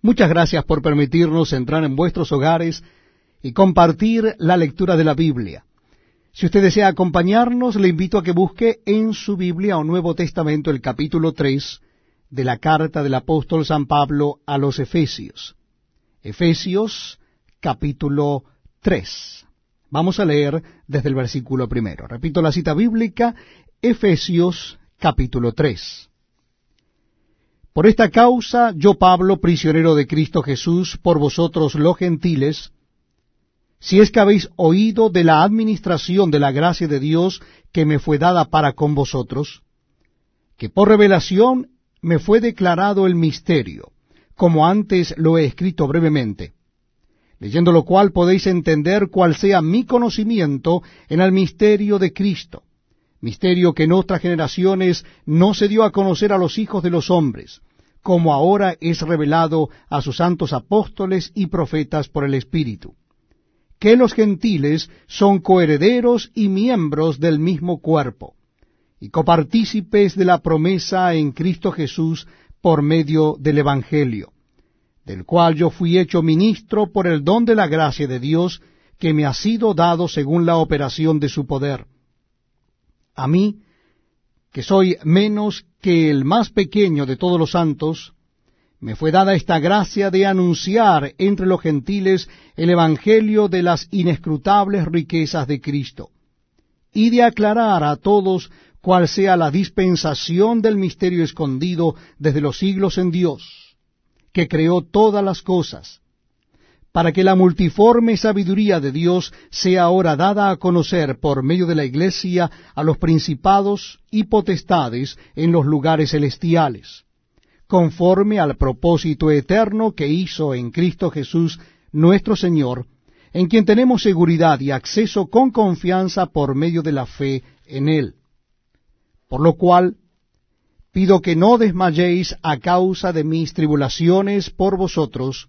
Muchas gracias por permitirnos entrar en vuestros hogares y compartir la lectura de la Biblia. Si usted desea acompañarnos, le invito a que busque en su Biblia o Nuevo Testamento el capítulo 3 de la carta del apóstol San Pablo a los Efesios. Efesios capítulo 3. Vamos a leer desde el versículo primero. Repito la cita bíblica, Efesios capítulo 3. Por esta causa yo Pablo, prisionero de Cristo Jesús, por vosotros los gentiles, si es que habéis oído de la administración de la gracia de Dios que me fue dada para con vosotros, que por revelación me fue declarado el misterio, como antes lo he escrito brevemente, leyendo lo cual podéis entender cuál sea mi conocimiento en el misterio de Cristo, misterio que en otras generaciones no se dio a conocer a los hijos de los hombres, como ahora es revelado a sus santos apóstoles y profetas por el Espíritu, que los gentiles son coherederos y miembros del mismo cuerpo, y copartícipes de la promesa en Cristo Jesús por medio del Evangelio, del cual yo fui hecho ministro por el don de la gracia de Dios que me ha sido dado según la operación de su poder. A mí, que soy menos que el más pequeño de todos los santos, me fue dada esta gracia de anunciar entre los gentiles el Evangelio de las inescrutables riquezas de Cristo, y de aclarar a todos cuál sea la dispensación del misterio escondido desde los siglos en Dios, que creó todas las cosas, para que la multiforme sabiduría de Dios sea ahora dada a conocer por medio de la Iglesia a los principados y potestades en los lugares celestiales, conforme al propósito eterno que hizo en Cristo Jesús nuestro Señor, en quien tenemos seguridad y acceso con confianza por medio de la fe en Él. Por lo cual, pido que no desmayéis a causa de mis tribulaciones por vosotros,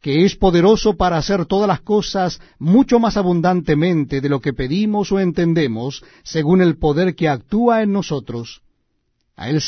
que es poderoso para hacer todas las cosas mucho más abundantemente de lo que pedimos o entendemos, según el poder que actúa en nosotros. A él